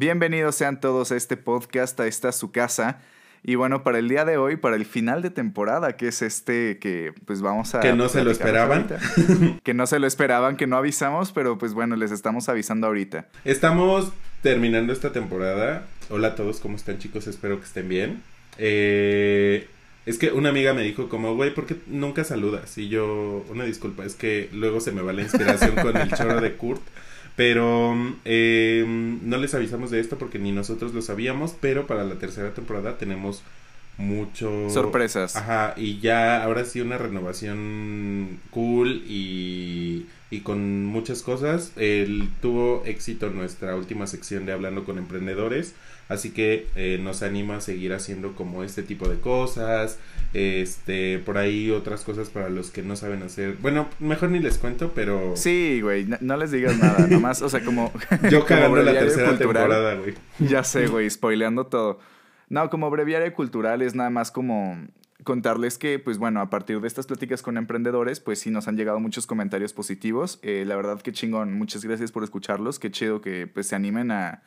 Bienvenidos sean todos a este podcast, a esta su casa. Y bueno, para el día de hoy, para el final de temporada, que es este que pues vamos a... Que no se lo esperaban. que no se lo esperaban, que no avisamos, pero pues bueno, les estamos avisando ahorita. Estamos terminando esta temporada. Hola a todos, ¿cómo están chicos? Espero que estén bien. Eh, es que una amiga me dijo como, güey, ¿por qué nunca saludas? Y yo, una disculpa, es que luego se me va la inspiración con el choro de Kurt. Pero eh, no les avisamos de esto porque ni nosotros lo sabíamos, pero para la tercera temporada tenemos mucho... Sorpresas. Ajá, y ya ahora sí una renovación cool y, y con muchas cosas. El, tuvo éxito nuestra última sección de Hablando con Emprendedores. Así que eh, nos anima a seguir haciendo como este tipo de cosas. Este, por ahí otras cosas para los que no saben hacer. Bueno, mejor ni les cuento, pero. Sí, güey, no, les digas nada, nomás, o sea, como. Yo cagando la tercera temporada, güey. Ya sé, güey, spoileando todo. No, como breviario cultural es nada más como contarles que, pues bueno, a partir de estas pláticas con emprendedores, pues sí nos han llegado muchos comentarios positivos. Eh, la verdad que chingón, muchas gracias por escucharlos. Qué chido que pues se animen a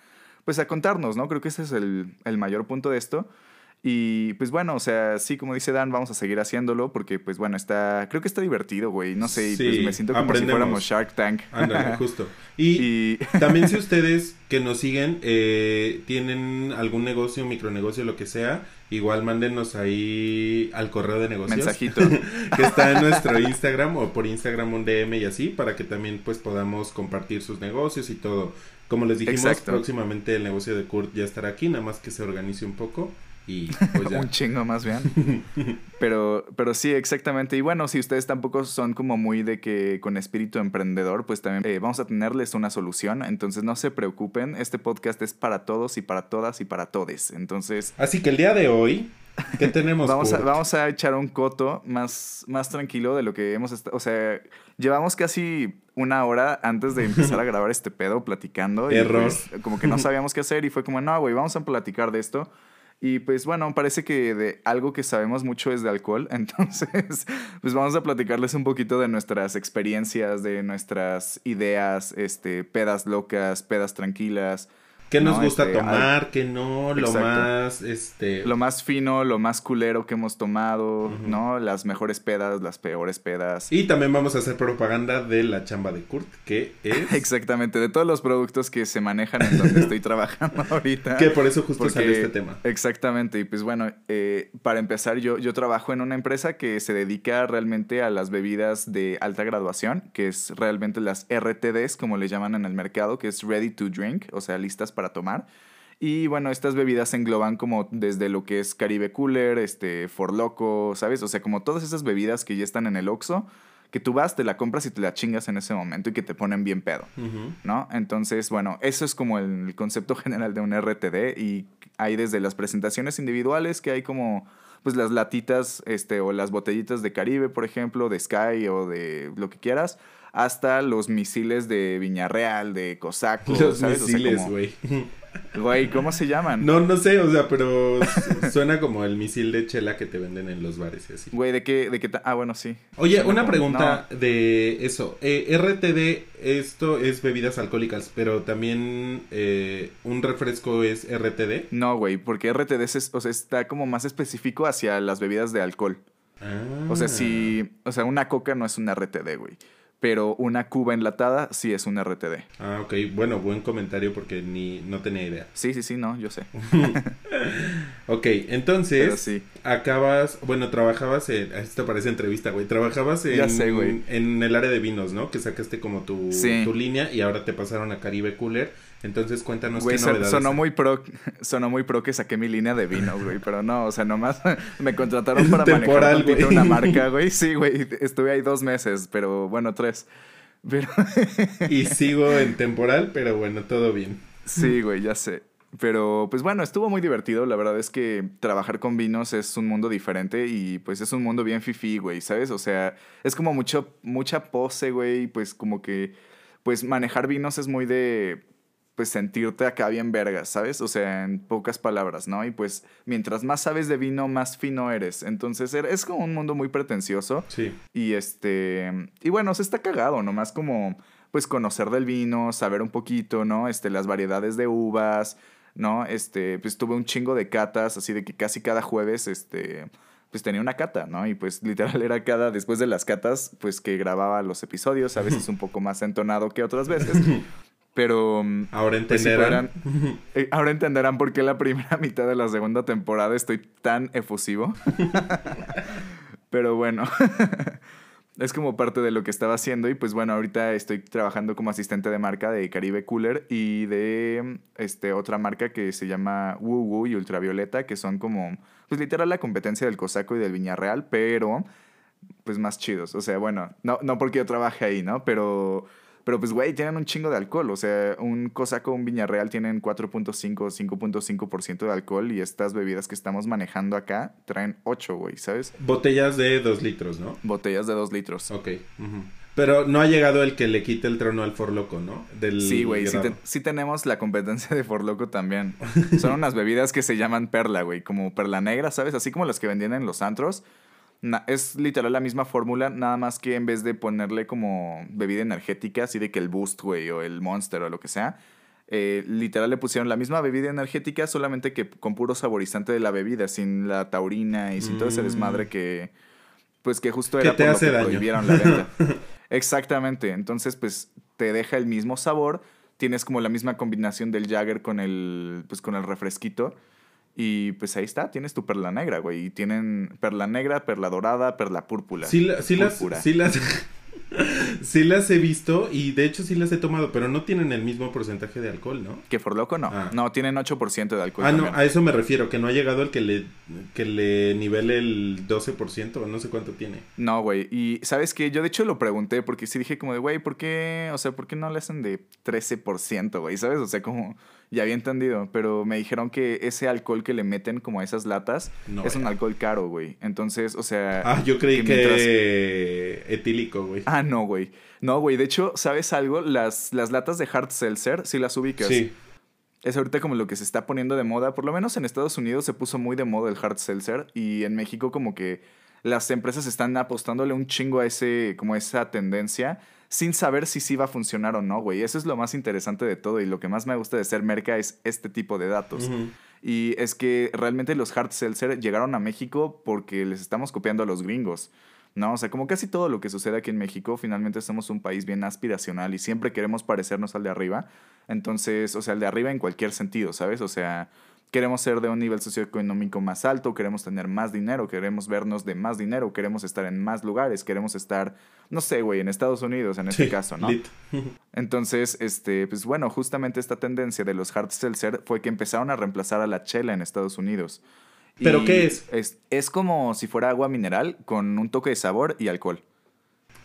pues a contarnos, ¿no? Creo que ese es el, el mayor punto de esto. Y pues bueno, o sea, sí, como dice Dan, vamos a seguir haciéndolo porque pues bueno, está, creo que está divertido, güey, no sé, pues me siento como si fuéramos Shark Tank. Ándale, justo. Y, también si ustedes que nos siguen eh, tienen algún negocio, micronegocio, lo que sea, igual mándenos ahí al correo de negocios. Mensajito. que está en nuestro Instagram o por Instagram un DM y así, para que también pues podamos compartir sus negocios y todo. Como les dijimos, próximamente el negocio de Kurt ya estará aquí, nada más que se organice un poco. Y pues un chingo más bien. pero, pero sí, exactamente. Y bueno, si ustedes tampoco son como muy de que con espíritu emprendedor, pues también eh, vamos a tenerles una solución. Entonces no se preocupen, este podcast es para todos y para todas y para todes. Entonces... Así que el día de hoy, ¿qué tenemos? vamos, a, vamos a echar un coto más, más tranquilo de lo que hemos estado... O sea, llevamos casi una hora antes de empezar a grabar este pedo platicando. Error. Pues, como que no sabíamos qué hacer y fue como, no, güey, vamos a platicar de esto. Y pues bueno, parece que de algo que sabemos mucho es de alcohol, entonces pues vamos a platicarles un poquito de nuestras experiencias, de nuestras ideas, este, pedas locas, pedas tranquilas, ¿Qué nos gusta este, tomar? ¿Qué no? Lo más, este... Lo más fino, lo más culero que hemos tomado, ¿no? Las mejores pedas, las peores pedas. Y también vamos a hacer propaganda de la chamba de Kurt, que es... Exactamente, de todos los productos que se manejan en donde estoy trabajando ahorita. Que por eso justo sale este tema. Exactamente, y pues bueno, eh, para empezar, yo, yo trabajo en una empresa que se dedica realmente a las bebidas de alta graduación, que es realmente las RTDs, como le llaman en el mercado, que es Ready to Drink, o sea, listas para tomar. Y bueno, estas bebidas engloban como desde lo que es Caribe Cooler, este, For Loco, ¿sabes? O sea, como todas esas bebidas que ya están en el Oxxo, que tú vas, te la compras y te la chingas en ese momento y que te ponen bien pedo, ¿no? Entonces, bueno, eso es como el concepto general de un RTD y hay desde las presentaciones individuales que hay como pues las latitas este o las botellitas de Caribe, por ejemplo, de Sky o de lo que quieras, hasta los misiles de Viñarreal, de Cosaco. Los misiles, güey. Güey, ¿cómo se llaman? No, no sé, o sea, pero suena como el misil de chela que te venden en los bares y así. Güey, ¿de qué? De qué ah, bueno, sí. Oye, una pregunta de eso. Eh, RTD, esto es bebidas alcohólicas, pero también eh, un refresco es RTD. No, güey, porque RTD es, o sea, está como más específico hacia las bebidas de alcohol. Ah. O sea, si, o sea, una coca no es un RTD, güey pero una cuba enlatada sí es un RTD. Ah, ok. Bueno, buen comentario porque ni no tenía idea. Sí, sí, sí, no, yo sé. ok, entonces sí. acabas, bueno, trabajabas en, esto parece entrevista, güey, trabajabas en, ya sé, güey. en el área de vinos, ¿no? Que sacaste como tu, tu línea y ahora te pasaron a Caribe Cooler entonces cuéntanos qué novedades. Sonó muy pro, sonó muy pro que saqué mi línea de vino, güey, pero no, o sea, nomás me contrataron para manejar una marca, güey. Sí, güey, estuve ahí dos meses, pero bueno, tres. Pero... y sigo en temporal, pero bueno, todo bien. Sí, güey, ya sé. Pero pues bueno, estuvo muy divertido. La verdad es que trabajar con vinos es un mundo diferente y pues es un mundo bien fifi, güey, ¿sabes? O sea, es como mucho, mucha pose, güey, pues como que, pues manejar vinos es muy de pues sentirte acá bien vergas, ¿sabes? O sea, en pocas palabras, ¿no? Y pues mientras más sabes de vino, más fino eres. Entonces er, es como un mundo muy pretencioso. Sí. Y este, y bueno, se está cagado, nomás como pues conocer del vino, saber un poquito, ¿no? Este, las variedades de uvas, ¿no? Este, pues tuve un chingo de catas, así de que casi cada jueves, este, pues tenía una cata, ¿no? Y pues literal era cada, después de las catas, pues que grababa los episodios, a veces un poco más entonado que otras veces. Pero. Ahora entenderán. Eh, ahora entenderán por qué la primera mitad de la segunda temporada estoy tan efusivo. Pero bueno. es como parte de lo que estaba haciendo. Y pues bueno, ahorita estoy trabajando como asistente de marca de Caribe Cooler y de este, otra marca que se llama Woo Woo y Ultravioleta, que son como. Pues literal la competencia del Cosaco y del Viñarreal, pero. Pues más chidos. O sea, bueno, no, no porque yo trabaje ahí, ¿no? Pero pero pues, güey, tienen un chingo de alcohol. O sea, un Cosaco, un Viñarreal tienen 4.5 o 5.5% de alcohol y estas bebidas que estamos manejando acá traen 8, güey, ¿sabes? Botellas de 2 litros, ¿no? Botellas de 2 litros. Ok. Pero no ha llegado el que le quite el trono al Forloco, ¿no? Del sí, güey, sí, sí, tenemos la competencia de Forloco también. Son unas bebidas que se llaman perla, güey, como perla negra, ¿sabes? Así como las que vendían en los antros es literal la misma fórmula, nada más que en vez de ponerle como bebida energética, así de que el Boost, güey, o el Monster o lo que sea, eh, literal le pusieron la misma bebida energética, solamente que con puro saborizante de la bebida, sin la taurina y sin todo ese mm. desmadre que, pues que justo era por lo que prohibieron la venta. Exactamente, entonces pues te deja el mismo sabor, tienes como la misma combinación del Jagger con el, pues con el refresquito. Y pues ahí está, tienes tu perla negra, güey. Y tienen perla negra, perla dorada, perla púrpura. Sí, sí las, sí las, sí las he visto y de hecho sí las he tomado, pero no tienen el mismo porcentaje de alcohol, ¿no? Que por loco no. Ah. No, tienen 8% de alcohol. Ah, no, a eso me refiero, que no ha llegado el que le, que le nivele el 12% o no sé cuánto tiene. No, güey. Y sabes que yo de hecho lo pregunté porque sí dije como de, güey, ¿por qué? O sea, ¿por qué no le hacen de 13%, güey? ¿Sabes? O sea, como ya había entendido, pero me dijeron que ese alcohol que le meten como a esas latas es un alcohol caro, güey. Entonces, o sea... Ah, yo creí que, etílico, güey. Ah, no, güey. No, güey. De hecho, ¿sabes algo? Las, las latas de hard seltzer, si las ubicas. Sí. Es ahorita como lo que se está poniendo de moda. Por lo menos en Estados Unidos se puso muy de moda el hard seltzer. Y en México como que las empresas están apostándole un chingo a ese, como esa tendencia sin saber si sí va a funcionar o no, güey. Eso es lo más interesante de todo y lo que más me gusta de ser merca es este tipo de datos. Y es que realmente los hard seltzer llegaron a México porque les estamos copiando a los gringos. ¿no? O sea, como casi todo lo que sucede aquí en México, finalmente somos un país bien aspiracional y siempre queremos parecernos al de arriba. Entonces, o sea, al de arriba en cualquier sentido, ¿sabes? O sea, queremos ser de un nivel socioeconómico más alto, queremos tener más dinero, queremos vernos de más dinero, queremos estar en más lugares, queremos estar, no sé, güey, en Estados Unidos en este caso, ¿no? Entonces, este, pues bueno, justamente esta tendencia de los hard seltzer fue que empezaron a reemplazar a la chela en Estados Unidos. ¿Pero qué es? es? Es como si fuera agua mineral con un toque de sabor y alcohol.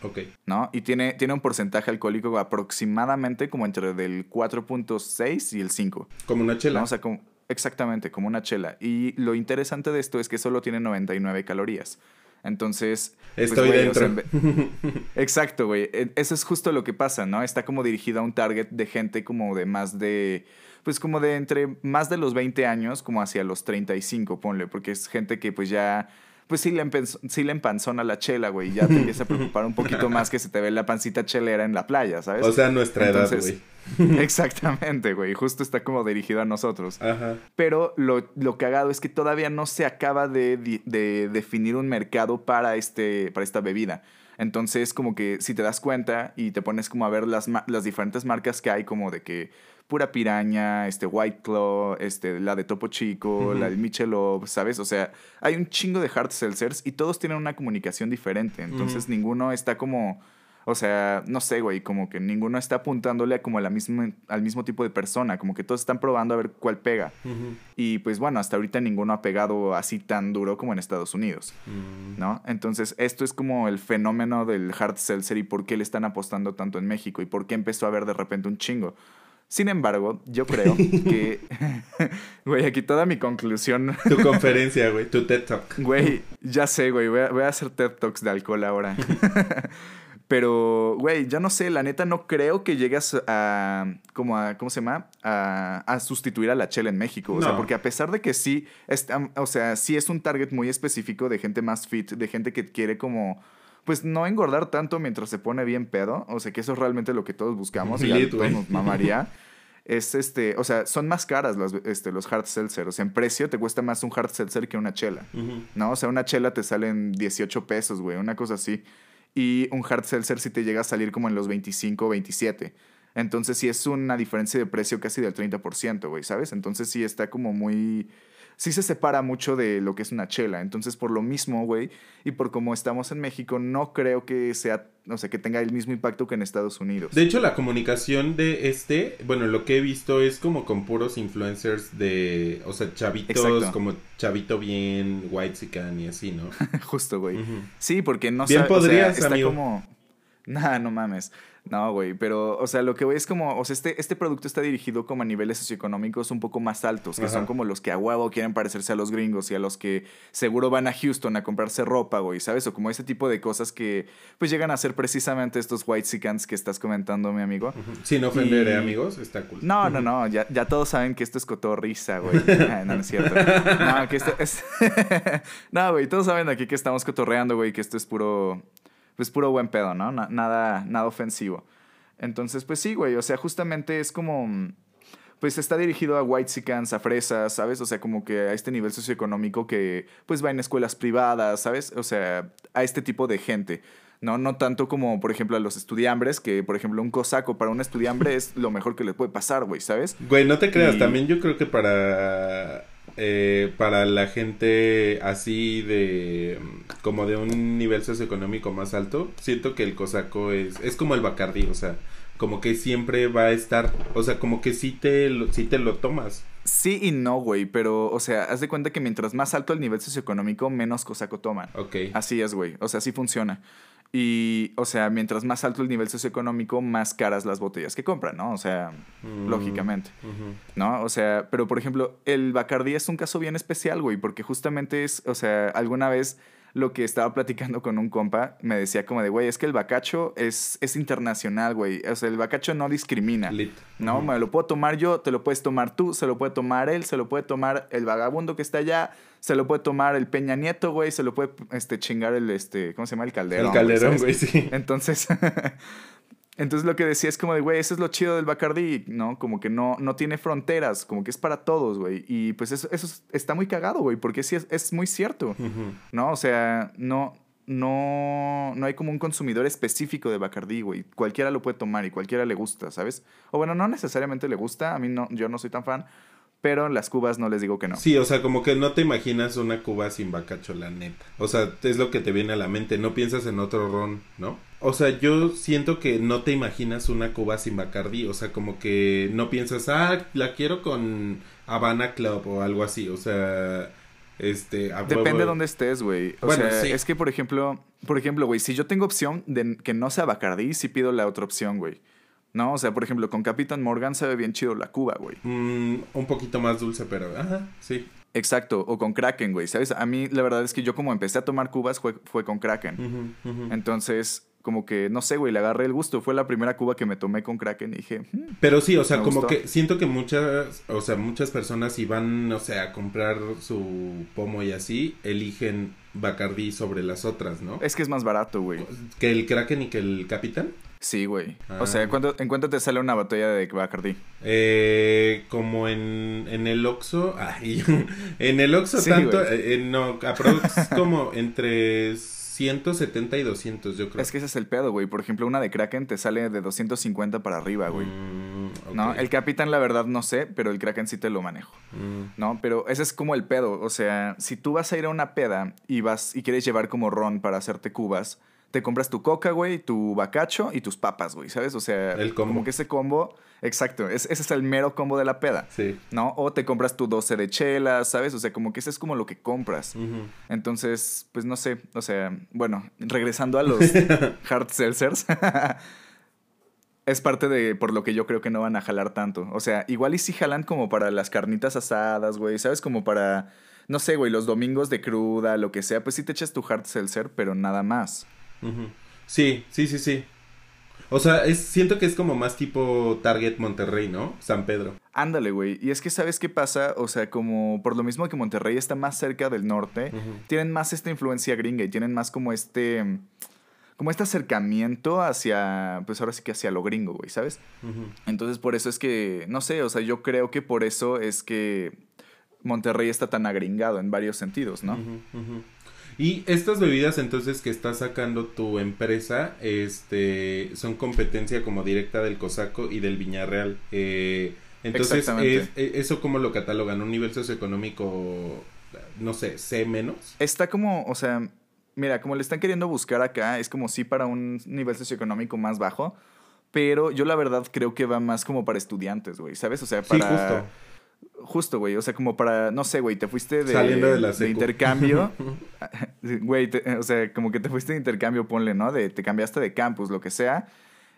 Ok. ¿No? Y tiene, tiene un porcentaje alcohólico aproximadamente como entre del 4.6 y el 5. Como una chela. O sea, como, Exactamente, como una chela. Y lo interesante de esto es que solo tiene 99 calorías. Entonces. Pues, Estoy dentro. exacto, güey. E, eso es justo lo que pasa, ¿no? Está como dirigido a un target de gente como de más de. Pues como de entre más de los 20 años, como hacia los 35, ponle, porque es gente que pues ya pues sí le, sí le empanzona la chela, güey. Ya te empieza a preocupar un poquito más que se te ve la pancita chelera en la playa, ¿sabes? O sea, nuestra edad, güey. exactamente, güey. Justo está como dirigido a nosotros. Ajá. Pero lo, lo cagado es que todavía no se acaba de, de, definir un mercado para, este, para esta bebida. Entonces, como que si te das cuenta y te pones como a ver las, las diferentes marcas que hay, como de que pura piraña, este White Claw, este, la de Topo Chico, la de Michelob, ¿sabes? O sea, hay un chingo de hard seltzers y todos tienen una comunicación diferente. Entonces ninguno está como, o sea, no sé, güey, como que ninguno está apuntándole a como a la misma, al mismo tipo de persona, como que todos están probando a ver cuál pega. Y pues bueno, hasta ahorita ninguno ha pegado así tan duro como en Estados Unidos, mm. ¿no? Entonces esto es como el fenómeno del hard seltzer y por qué le están apostando tanto en México y por qué empezó a haber de repente un chingo. Sin embargo, yo creo que. Güey, aquí toda mi conclusión. Tu conferencia, güey, tu TED Talk. Güey, ya sé, güey, voy a, voy a hacer TED Talks de alcohol ahora. Pero, güey, ya no sé, la neta no creo que llegues a, como a, ¿cómo se llama? A, a sustituir a la chela en México. O sea, porque a pesar de que sí, o sea, sí es un target muy específico de gente más fit, de gente que quiere como pues no engordar tanto mientras se pone bien pedo. O sea, que eso es realmente lo que todos buscamos. y a todos nos mamaría. Es este, o sea, son más caras los, este, los hard seltzer. O sea, en precio te cuesta más un hard seltzer que una chela. ¿No? O sea, una chela te sale en 18 pesos, güey, una cosa así. Y un hard seltzer sí te llega a salir como en los 25 o 27. Entonces sí es una diferencia de precio casi del 30%, güey, ¿sabes? Entonces sí está como muy... Sí se separa mucho de lo que es una chela. Entonces por lo mismo, güey, y por como estamos en México, no creo que sea, o sea, que tenga el mismo impacto que en Estados Unidos. De hecho, la comunicación de este, bueno, lo que he visto es como con puros influencers de, o sea, chavitos, Exacto. como chavito bien, white y así, ¿no? Justo, güey. Sí, porque no Bien sabe- o sea, podrías, está amigo. como Nah, no mames. No, güey, pero, o sea, lo que voy es como, o sea, este, este producto está dirigido como a niveles socioeconómicos un poco más altos, que Ajá. son como los que a huevo quieren parecerse a los gringos y a los que seguro van a Houston a comprarse ropa, güey, ¿sabes? O como ese tipo de cosas que, pues, llegan a ser precisamente estos white que estás comentando, mi amigo. Sin ofender, Y- ¿eh, amigos, está cool. No, no, no, ya, ya todos saben que esto es cotorrisa, güey. Ah, no, no es cierto. No, que esto es... no, güey, todos saben aquí que estamos cotorreando, güey, que esto es puro... Pues puro buen pedo, ¿no? Na- nada, nada ofensivo. Entonces, pues sí, güey, o sea, justamente es como... Pues está dirigido a whitexicans, a fresas, ¿sabes? O sea, como que a este nivel socioeconómico que pues va en escuelas privadas, ¿sabes? O sea, a este tipo de gente. No, no tanto como, por ejemplo, a los estudiambres, que, por ejemplo, un cosaco para un estudiambre es lo mejor que le puede pasar, güey, ¿sabes? Güey, no te creas, Y- también yo creo que para eh, para la gente así de mm, como de un nivel socioeconómico más alto, siento que el cosaco es es como el bacardí, o sea, como que siempre va a estar, o sea, como que sí te lo, sí te lo tomas. Sí y no, güey, pero, o sea, haz de cuenta que mientras más alto el nivel socioeconómico, menos cosaco toman. Ok. Así es, güey. O sea, así funciona. Y, o sea, mientras más alto el nivel socioeconómico, más caras las botellas que compran, ¿no? O sea, Mm, lógicamente. ¿no? O sea, pero por ejemplo, el Bacardí es un caso bien especial, güey, porque justamente es, o sea, alguna vez lo que estaba platicando con un compa me decía como de, güey, es que el bacacho es, es internacional, güey. O sea, el bacacho no discrimina. Lit. No, Ujú. me lo puedo tomar yo, te lo puedes tomar tú, se lo puede tomar él, se lo puede tomar el vagabundo que está allá, se lo puede tomar el Peña Nieto, güey, se lo puede este, chingar el, este, ¿cómo se llama? El Calderón. el calderón, güey, sí. Entonces, entonces lo que decía es como de, güey, eso es lo chido del Bacardi, ¿no? Como que no, no tiene fronteras, como que es para todos, güey. Y pues eso, eso es- está muy cagado, güey, porque sí es, es muy cierto. ¿no? O sea, no, no, no hay como un consumidor específico de Bacardi, güey. Cualquiera lo puede tomar y cualquiera le gusta, ¿sabes? O bueno, no necesariamente le gusta, a mí no, yo no soy tan fan, pero las cubas no les digo que no. Sí, o sea, como que no te imaginas una cuba sin bacacho, la neta. O sea, es lo que te viene a la mente, no piensas en otro ron, ¿no? O sea, yo siento que no te imaginas una cuba sin bacardí, o sea, como que no piensas, ah, la quiero con Habana Club o algo así, o sea, este... a Depende huevo- de dónde estés, güey. O Bueno, sea, sí. es que, por ejemplo, por ejemplo, güey, si yo tengo opción de que no sea Bacardí, sí pido la otra opción, güey. No, o sea, por ejemplo, con Capitán Morgan sabe bien chido la Cuba, güey. Mm, un poquito más dulce, pero, ajá, sí. Exacto, o con Kraken, güey, ¿sabes? A mí la verdad es que yo como empecé a tomar cubas fue, fue con Kraken. Entonces, como que, no sé, güey, le agarré el gusto. Fue la primera cuba que me tomé con Kraken y dije, "Hmm, Pero sí, o sea, como gustó. que siento que muchas, o sea, muchas personas si van, no sé, a comprar su pomo y así, eligen Bacardí sobre las otras, ¿no? es que es más barato, güey. Que el Kraken y que el Capitán. Sí, güey. Ah. O sea, ¿en cuánto, ¿en cuánto te sale una botella de Bacardí? Eh, como en, en el Oxxo, ay, en el Oxxo Sí, tanto, eh, eh, no, aprox como entre 170 y 200, yo creo. Es que ese es el pedo, güey. Por ejemplo, una de Kraken te sale de 250 para arriba, güey. Mm. ¿No? El Capitán, la verdad, no sé, pero el Kraken sí te lo manejo. Mm, ¿No? Pero ese es como el pedo. O sea, si tú vas a ir a una peda y vas y quieres llevar como ron para hacerte cubas, te compras tu coca, güey, tu bacacho y tus papas, güey, ¿sabes? O sea, El combo. como que ese combo, exacto, es- ese es el mero combo de la peda, sí. ¿no? O te compras tu 12 de chelas, ¿sabes? O sea, como que ese es como lo que compras. Entonces, pues no sé, o sea, bueno, regresando a los hard seltzers, es parte de por lo que yo creo que no van a jalar tanto. O sea, igual y sí jalan como para las carnitas asadas, güey, ¿sabes? Como para, no sé, güey, los domingos de cruda, lo que sea, pues sí te echas tu hard seltzer, pero nada más. Sí, sí, sí, sí. O sea, es, siento que es como más tipo Target Monterrey, ¿no? San Pedro. Ándale, güey. Y es que, ¿sabes qué pasa? O sea, como por lo mismo que Monterrey está más cerca del norte, tienen más esta influencia gringa y tienen más como este... como este acercamiento hacia, pues ahora sí que hacia lo gringo, güey, ¿sabes? Entonces por eso es que, no sé, o sea, yo creo que por eso es que Monterrey está tan agringado en varios sentidos, ¿no? Y estas bebidas entonces que está sacando tu empresa, este, son competencia como directa del Cosaco y del Viñarreal. Eh, entonces, es, e, ¿eso cómo lo catalogan? ¿Un nivel socioeconómico, no sé, C menos? Está como, o sea, mira, como le están queriendo buscar acá, es como sí para un nivel socioeconómico más bajo, pero yo la verdad creo que va más como para estudiantes, güey, ¿sabes? O sea, para... Sí, justo. Justo, güey, o sea, como para, no sé, güey, te fuiste de, de, intercambio. Güey, o sea, como que te fuiste de intercambio, ponle, ¿no? De, te cambiaste de campus, lo que sea,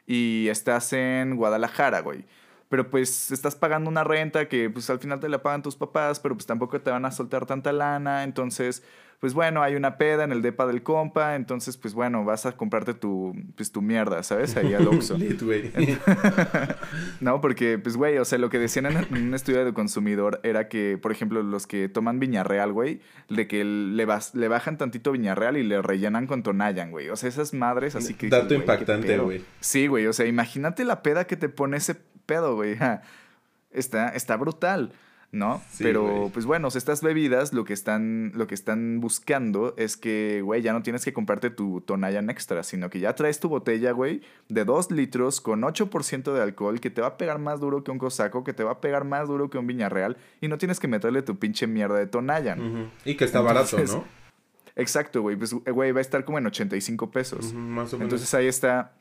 y estás en Guadalajara, güey pero pues estás pagando una renta que pues al final te la pagan tus papás, pero pues tampoco te van a soltar tanta lana, entonces pues bueno, hay una peda en el depa del compa, entonces pues bueno, vas a comprarte tu, pues, tu mierda, ¿sabes? Ahí al Oxxo. no, porque pues güey, o sea, lo que decían en un estudio de consumidor era que, por ejemplo, los que toman Viñarreal, güey, de que le, vas, le bajan tantito Viñarreal y le rellenan con Tonayan, güey. O sea, esas madres así que... Dato impactante, güey. Sí, güey, o sea, imagínate la peda que te pone ese pedo, güey. Está, está brutal. ¿No? Pero, pues bueno, estas bebidas lo que están, lo que están buscando es que, güey, ya no tienes que comprarte tu Tonayan extra, sino que ya traes tu botella, güey, de 2 litros con 8% de alcohol que te va a pegar más duro que un cosaco, que te va a pegar más duro que un Viñarreal y no tienes que meterle tu pinche mierda de Tonayan. Y que está barato, ¿no? Exacto, güey, pues, güey, va a estar como en 85 pesos. más o menos. Entonces ahí está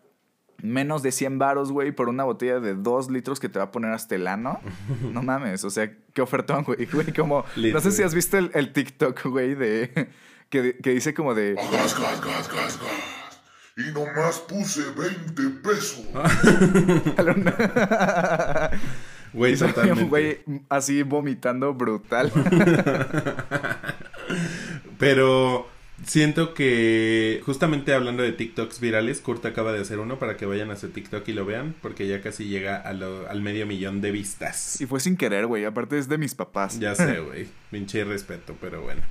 menos de 100 varos, güey, por una botella de 2 litros que te va a poner hasta el ano. No mames, o sea, qué ofertón, güey. güey como, no sé si has visto el, TikTok, güey, de... Que, que, dice como de... Gas, gas, gas, gas, gas. Y nomás puse 20 pesos. Güey, totalmente. Güey, así vomitando brutal. Pero Siento que justamente hablando de TikToks virales, Kurt acaba de hacer uno para que vayan a su TikTok y lo vean, porque ya casi llega al medio millón de vistas. Y fue sin querer, güey, aparte es de mis papás. Ya sé, güey, pinche respeto, pero bueno.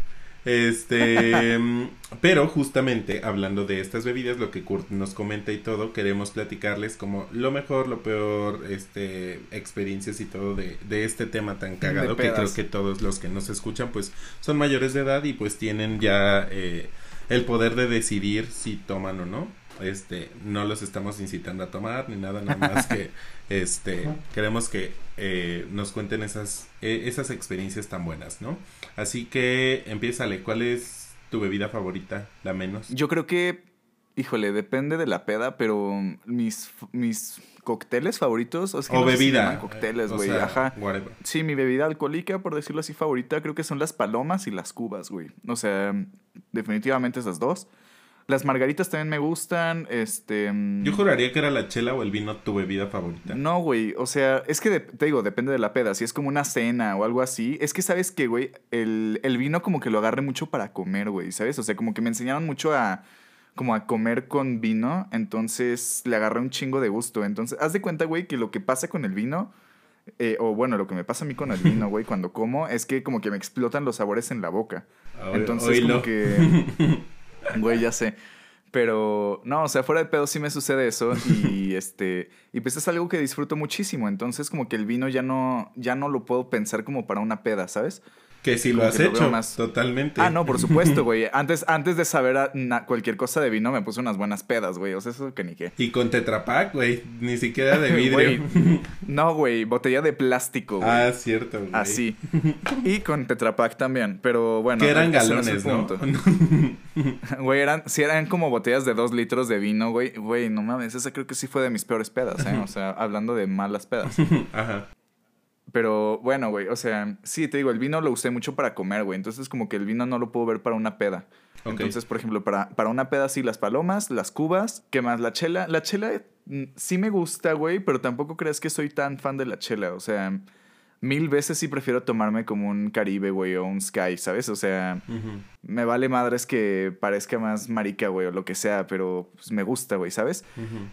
Este, pero justamente hablando de estas bebidas, lo que Kurt nos comenta y todo, queremos platicarles como lo mejor, lo peor, este, experiencias y todo de, de este tema tan cagado que creo que todos los que nos escuchan pues son mayores de edad y pues tienen ya eh, el poder de decidir si toman o no este, no los estamos incitando a tomar ni nada, nada más que este, queremos que eh, nos cuenten esas, eh, esas experiencias tan buenas, ¿no? Así que empiézale, ¿cuál es tu bebida favorita, la menos? Yo creo que, híjole, depende de la peda, pero mis, mis cócteles favoritos, o, sea, bebida. cócteles, güey, ajá. Sí, mi bebida alcohólica, por decirlo así, favorita, creo que son las palomas y las cubas, güey. O sea, definitivamente esas dos. Las margaritas también me gustan, este... Mm, Yo juraría que era la chela o el vino tu bebida favorita. No, güey, o sea, es que te digo, depende de la peda, si es como una cena o algo así, es que sabes que, güey, el, el vino como que lo agarre mucho para comer, güey, ¿sabes? O sea, como que me enseñaron mucho a como a comer con vino, entonces le agarré un chingo de gusto. Entonces, haz de cuenta, güey, que lo que pasa con el vino, eh, o bueno, lo que me pasa a mí con el vino, güey, cuando como, es que como que me explotan los sabores en la boca. Entonces, como que... Güey, ya sé. Pero no, o sea, fuera de pedo sí me sucede eso y este y pues es algo que disfruto muchísimo, entonces como que el vino ya no ya no lo puedo pensar como para una peda, ¿sabes? Que si lo has hecho, totalmente. Ah, no, por supuesto, güey. Antes, antes de saber cualquier cosa de vino, me puse unas buenas pedas, güey. O sea, eso que ni qué. Y con Tetrapac, güey. Ni siquiera de vidrio. no, güey. Botella de plástico, güey. Ah, cierto, güey. Así. Y con Tetrapac también. Pero bueno. Que eran galones, ¿no? Güey, eran, sí eran como botellas de dos litros de vino, güey. Güey, no mames. Esa creo que sí fue de mis peores pedas, ¿eh? O sea, hablando de malas pedas. Ajá. Pero bueno, güey, o sea, sí, te digo, el vino lo usé mucho para comer, güey. Entonces, como que el vino no lo puedo ver para una peda. Entonces, por ejemplo, para, para una peda sí, las palomas, las cubas, ¿qué más? La chela. La chela mm, sí me gusta, güey, pero tampoco crees que soy tan fan de la chela. O sea, mil veces sí prefiero tomarme como un Caribe, güey, o un Sky, ¿sabes? O sea, me vale madres que parezca más marica, güey, o lo que sea, pero pues, me gusta, güey, ¿sabes?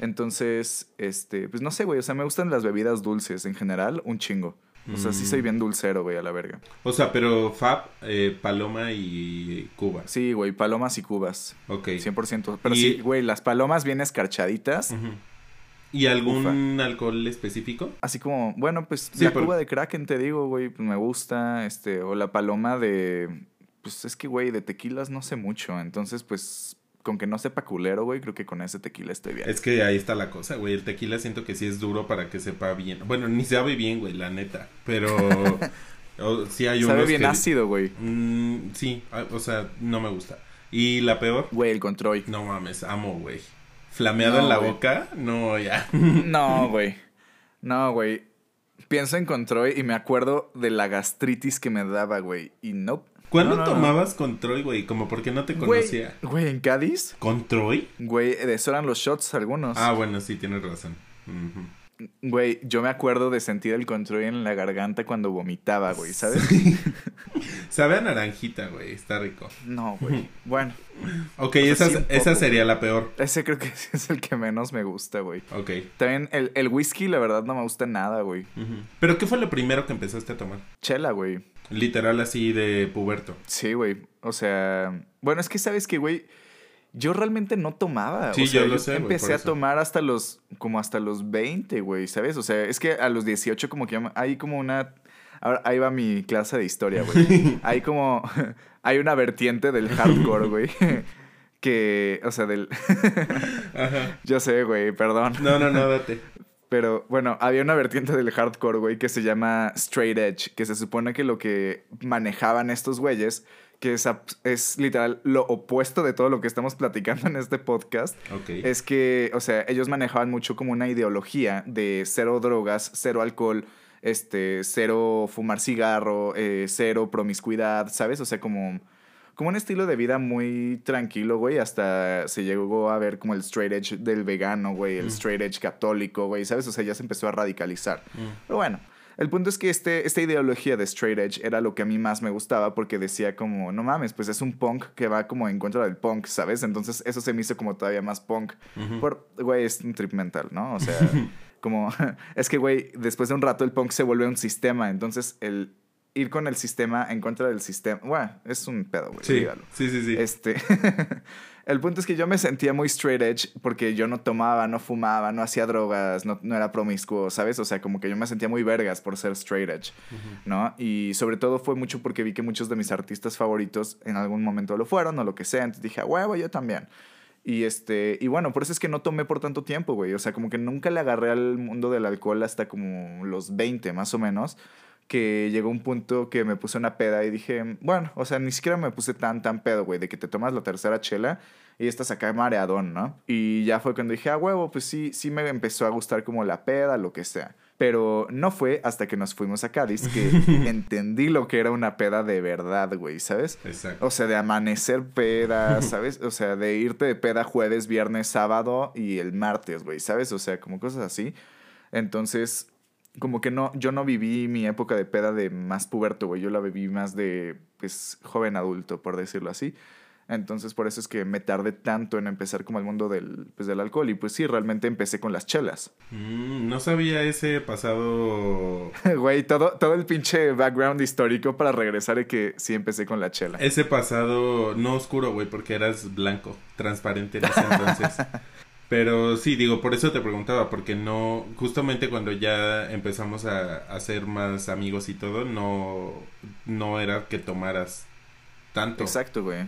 Entonces, este, pues no sé, güey, o sea, me gustan las bebidas dulces en general, un chingo. O sea, sí soy Mm. bien dulcero, güey, a la verga. O sea, pero Fab, eh, Paloma y Cuba. Sí, güey, palomas y cubas. Ok. 100%. Pero Y- sí, güey, las palomas bien escarchaditas. ¿Y algún alcohol específico? Así como, bueno, pues Sí, la cuba de Kraken, te digo, güey, pues me gusta. Este, o la paloma de. Pues es que, güey, de tequilas no sé mucho. Entonces, pues, con que no sepa culero, güey, creo que con ese tequila estoy bien. Es que ahí está la cosa, güey. El tequila siento que sí es duro para que sepa bien. Bueno, ni sabe bien, güey, la neta. Pero o- sí hay Sabe bien que- ácido, güey. Mm, sí, ah, o sea, no me gusta. ¿Y la peor? Güey, el control. No mames, amo, güey. ¿Flameado No, en la boca? No, ya. No, güey. No, güey. Pienso en control y me acuerdo de la gastritis que me daba, güey. Y no. ¿Cuándo no, no, tomabas Controy, güey? Como porque no te conocía. Güey, en Cádiz, ¿Controy? güey, de eso eran los shots algunos. Ah, bueno, sí, tienes razón. Ujú. Güey, yo me acuerdo de sentir el control en la garganta cuando vomitaba, güey, ¿sabes? Sabe a naranjita, güey. Está rico. No, güey. Bueno, Ok, esa, sí, esa poco, sería la peor. ese creo que es el que menos me gusta, güey. Ok. También el, el whisky, la verdad, no me gusta nada, güey. ¿Pero qué fue lo primero que empezaste a tomar? Chela, güey. Literal así de puberto. Sí, güey. O sea, bueno, es que sabes que, güey, yo realmente no tomaba. Sí, o sea, yo sé, güey, empecé a tomar hasta los, como hasta los 20, güey, ¿sabes? O sea, es que a los 18 como que hay como una... Ahora, ahí va mi clase de historia, güey. hay como... hay una vertiente del hardcore, güey. que, o sea, del... Ajá. yo sé, güey, perdón. No, no, no, date. Pero bueno, había una vertiente del hardcore, güey, que se llama straight edge, que se supone que lo que manejaban estos güeyes, que es, literal lo opuesto de todo lo que estamos platicando en este podcast, Ok. es que, o sea, ellos manejaban mucho como una ideología de cero drogas, cero alcohol, este, cero fumar cigarro, eh, cero promiscuidad, ¿sabes? O sea, como, como un estilo de vida muy tranquilo, güey. Hasta se llegó a ver como el straight edge del vegano, güey, el Mm. straight edge católico, güey, ¿sabes? O sea, ya se empezó a radicalizar. Mm. Pero bueno, el punto es que este, esta ideología de straight edge era lo que a mí más me gustaba porque decía como, no mames, pues es un punk que va como en contra del punk, ¿sabes? Entonces eso se me hizo como todavía más punk. Por, güey, es un trip mental, ¿no? O sea, como, es que, güey, después de un rato el punk se vuelve un sistema, entonces el ir con el sistema en contra del sistema, bueno, es un pedo, güey, Sí, sí, sí, sí. Este, el punto es que yo me sentía muy straight edge porque yo no tomaba, no fumaba, no hacía drogas, no, no era promiscuo, ¿sabes? O sea, como que yo me sentía muy vergas por ser straight edge, Ujú. ¿no? Y sobre todo fue mucho porque vi que muchos de mis artistas favoritos en algún momento lo fueron o lo que sea, entonces dije, "A huevo, yo también. Y este, y bueno, por eso es que no tomé por tanto tiempo, güey. O sea, como que nunca le agarré al mundo del alcohol hasta como los 20, más o menos. Que llegó un punto que me puse una peda y dije, bueno, o sea, ni siquiera me puse tan, tan pedo, güey, de que te tomas la tercera chela y estás acá mareadón, ¿no? Y ya fue cuando dije, ah, huevo, pues sí, sí me empezó a gustar como la peda, lo que sea. Pero no fue hasta que nos fuimos a Cádiz que entendí lo que era una peda de verdad, güey, ¿sabes? Exacto. O sea, de amanecer peda, ¿sabes? O sea, de irte de peda jueves, viernes, sábado y el martes, güey, ¿sabes? O sea, como cosas así. Entonces, como que no, yo no viví mi época de peda de más puberto, güey. Yo la viví más de, pues, joven adulto, por decirlo así. Entonces, por eso es que me tardé tanto en empezar como el mundo del, pues, del alcohol. Y pues sí, realmente empecé con las chelas. Mm, no sabía ese pasado. Güey, todo, todo el pinche background histórico para regresar y que sí empecé con la chela. Ese pasado no oscuro, güey, porque eras blanco, transparente en ese entonces. Pero sí, digo, por eso te preguntaba, porque no, justamente cuando ya empezamos a, a ser más amigos y todo, no, no era que tomaras tanto. Exacto, güey.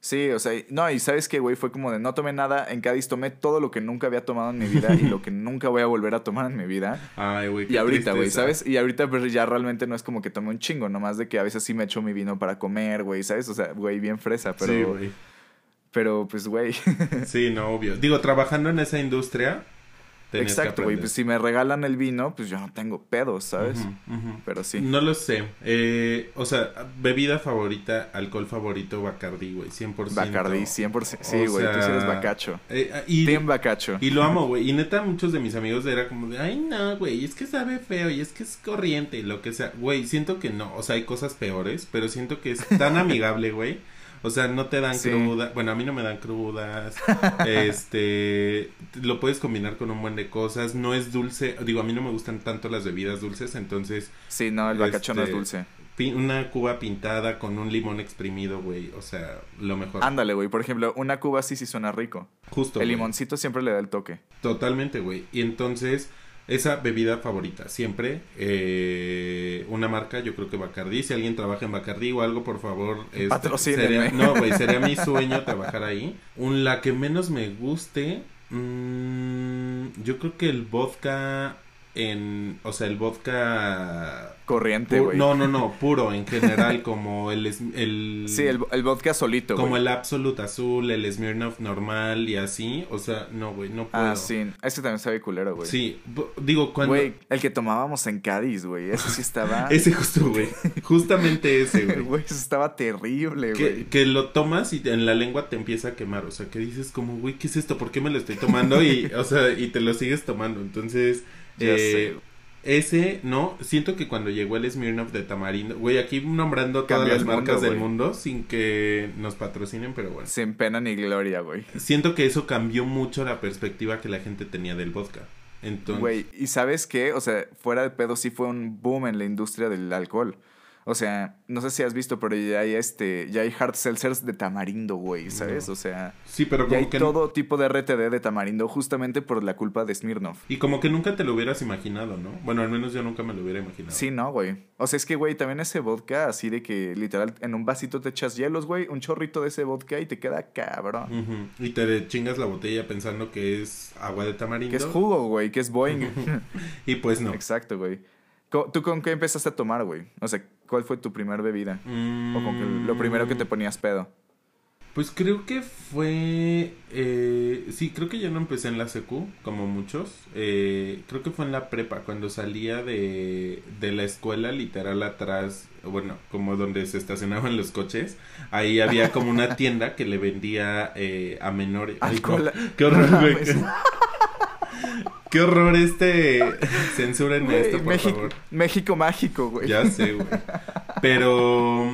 Sí, o sea, no, y sabes que, güey, fue como de no tomé nada en Cádiz, tomé todo lo que nunca había tomado en mi vida y lo que nunca voy a volver a tomar en mi vida. Ay, güey. Y ahorita, güey. ¿sabes? Y ahorita, pues ya realmente no es como que tomé un chingo, nomás de que a veces sí me echo mi vino para comer, güey, ¿sabes? O sea, güey, bien fresa, pero. Sí, güey. Pero, pues, güey. Sí, no, obvio. Digo, trabajando en esa industria. Exacto, güey. Pues si me regalan el vino, pues yo no tengo pedos, ¿sabes? Pero sí. No lo sé. Eh, o sea, bebida favorita, alcohol favorito, Bacardi, güey, 100%. Bacardí, 100%. Sí, güey, tú sí eres sea, bacacho. Eh, y, Team bacacho. y lo amo, güey. Y neta, muchos de mis amigos era como de, ay, no, güey, es que sabe feo y es que es corriente y lo que sea. Güey, siento que no. O sea, hay cosas peores, pero siento que es tan amigable, güey. O sea, no te dan Sí. cruda. Bueno, a mí no me dan crudas. este, lo puedes combinar con un buen de cosas. No es dulce. Digo, a mí no me gustan tanto las bebidas dulces, entonces Sí, no, el bacacho no es Este, dulce. una cuba pintada con un limón exprimido, güey. O sea, lo mejor. Ándale, güey. Por ejemplo, una cuba sí sí suena rico. Justo. El limoncito siempre le da el toque. Totalmente, güey. Y entonces, esa bebida favorita, siempre, eh, una marca, yo creo que Bacardí. Si alguien trabaja en Bacardí o algo, por favor. este, sería- No, güey, sería mi sueño trabajar ahí. Un, la que menos me guste, mm, yo creo que el vodka en, o sea, el vodka... Corriente, güey. no, no, no, puro en general, como el... el Sí, el, el vodka solito, como el Absolute Azul, el Smirnoff normal y así, o sea, no, güey, no puedo. Ah, sí. Ese también sabe culero, güey. Sí, digo, cuando... Güey, el que tomábamos en Cádiz, güey. Ese sí estaba. Ese justo, güey. Justamente ese, güey. Güey, eso estaba terrible, Que, güey. que lo tomas y en la lengua te empieza a quemar. O sea, que dices como, güey, ¿qué es esto? ¿Por qué me lo estoy tomando? Y, o sea, y te lo sigues tomando. Entonces, Ya eh, sé. ese, no, siento que cuando llegó el Smirnoff de Tamarindo, güey, aquí nombrando todas Cambió las marcas mundo, del mundo sin que nos patrocinen, pero bueno. Sin pena ni gloria, güey. Siento que eso cambió mucho la perspectiva que la gente tenía del vodka. Entonces, Güey, ¿y sabes qué? O sea, fuera de pedo sí fue un boom en la industria del alcohol. O sea, no sé si has visto, pero ya hay este, ya hay hard seltzers de tamarindo, güey, ¿sabes? No. O sea, sí, pero ya hay como que todo tipo de RTD de tamarindo justamente por la culpa de Smirnoff. Y como que nunca te lo hubieras imaginado, ¿no? Bueno, al menos yo nunca me lo hubiera imaginado. Sí, no, güey. O sea, es que, güey, también ese vodka así de que literal en un vasito te echas hielos, güey, un chorrito de ese vodka y te queda cabrón. Ujú. Y te chingas la botella pensando que es agua de tamarindo. Que es jugo, güey, que es Boeing. Y pues no. Exacto, güey. ¿Tú con qué empezaste a tomar, güey? O sea, ¿cuál fue tu primer bebida? O con que lo primero que te Mm, ponías pedo. Pues creo que fue... eh, sí, creo que yo no empecé en la secu, como muchos. Eh, creo que fue en la prepa, cuando salía de, de la escuela, literal atrás, bueno, como donde se estacionaban los coches. Ahí había como una tienda que le vendía eh, a menores. Ay, no, Alcohol. Qué horror, güey. Qué horror este... Censuren Güey, esto, por México, favor. México mágico, güey. Ya sé, güey. Pero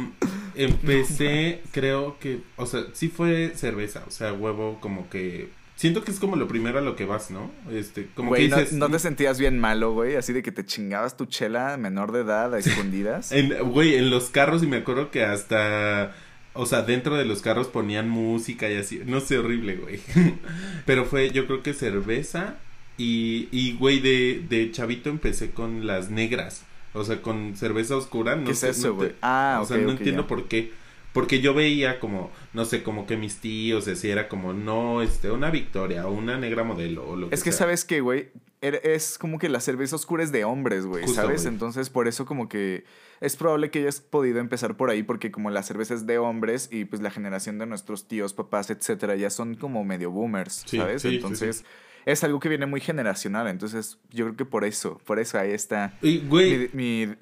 empecé, creo que, o sea, sí fue cerveza, o sea, huevo como que siento que es como lo primero a lo que vas, ¿no? Este, como que ¿no, dices, no te sentías bien malo, güey? Así de que te chingabas tu chela menor de edad a escondidas. en, güey, en los carros y me acuerdo que hasta o sea, dentro de los carros ponían música y así, no sé, horrible, güey. Pero fue, yo creo que cerveza y, y güey, de, de chavito empecé con las negras. O sea, con cerveza oscura. No ¿Qué es sé, eso, no te- güey? Ah, o sea, no entiendo por qué. Porque yo veía como, no sé, como que mis tíos decían, era como, no, este, una victoria o una negra modelo o lo que Es que sea. sabes que, güey, Er- es como que la cerveza oscura es de hombres, güey, Justo, ¿sabes? güey. Entonces, por eso como que es probable que hayas podido empezar por ahí porque como la cerveza es de hombres y pues la generación de nuestros tíos, papás, etcétera, ya son como medio boomers, Sí, ¿sabes? sí, sí, Entonces, es algo que viene muy generacional, entonces yo creo que por eso, por eso ahí está Y, güey, mi, mi-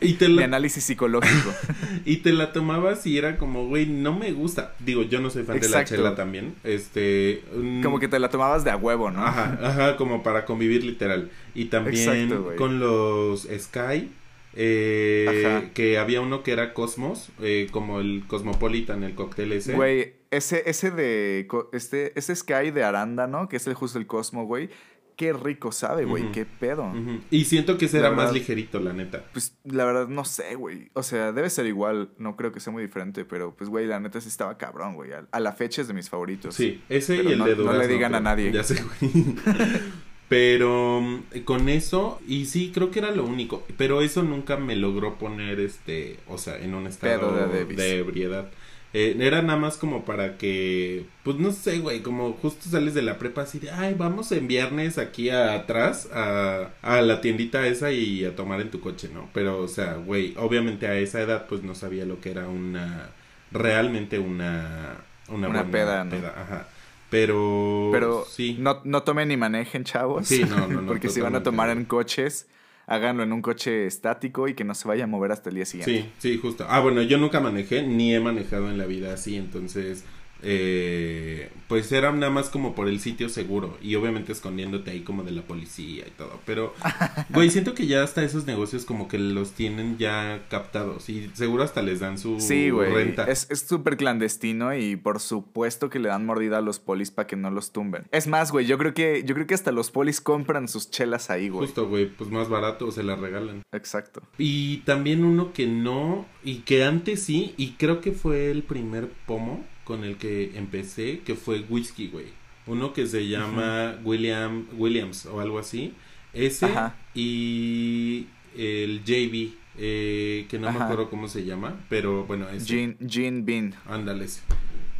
y te mi la, análisis psicológico. y te la tomabas y era como, güey, no me gusta. Digo, yo no soy fan de la chela también. Este. mm, como que te la tomabas de a huevo, ¿no? Ajá, ajá, como para convivir literal. Y también Exacto, con los Sky, eh, que había uno que era Cosmos, eh, como el Cosmopolitan, el cóctel ese. Güey, ese, ese de. Este, ese Sky de arándano, que es el justo el Cosmo, güey. Qué rico sabe, güey. Qué pedo. Y siento que ese La era más ligerito, la neta. Pues la verdad no sé, güey. O sea, debe ser igual. No creo que sea muy diferente, pero pues, güey, la neta sí estaba cabrón, güey. A, la fecha es de mis favoritos. Sí, ese y el no- de no le Durazno, digan a nadie. Ya sé, güey. Pero mm, con eso, y sí, creo que era lo único. Pero eso nunca me logró poner, este, o sea, en un estado de ebriedad. Eh, era nada más como para que, pues no sé, güey, como justo sales de la prepa así de, ay, vamos en viernes aquí a- atrás a, a la tiendita esa y a tomar en tu coche, ¿no? Pero, o sea, güey, obviamente a esa edad pues no sabía lo que era una, realmente una, una, Una buena peda, ¿no? ajá. Pero, Pero sí. no, no tomen ni manejen, chavos. Sí, no, no, no, Porque si van a tomar en coches, háganlo en un coche estático y que no se vaya a mover hasta el día siguiente. Sí, sí, justo. Ah, bueno, yo nunca manejé, ni he manejado en la vida así, entonces, eh, pues era nada más como por el sitio seguro y obviamente escondiéndote ahí como de la policía y todo. Pero, güey, siento que ya hasta esos negocios como que los tienen ya captados y seguro hasta les dan su Sí, güey. renta. Es es súper clandestino y por supuesto que le dan mordida a los polis para que no los tumben. Es más, güey, yo creo que yo creo que hasta los polis compran sus chelas ahí, güey. Justo, güey, pues más barato se la regalan. Exacto. Y también uno que no, y que antes sí, y creo que fue el primer pomo con el que empecé, que fue whisky, güey. Uno que se llama William Williams o algo así. Ese Ajá. y el JB, eh, que no me acuerdo cómo se llama, pero bueno, ese. Gin, Gin Bean. Ándales.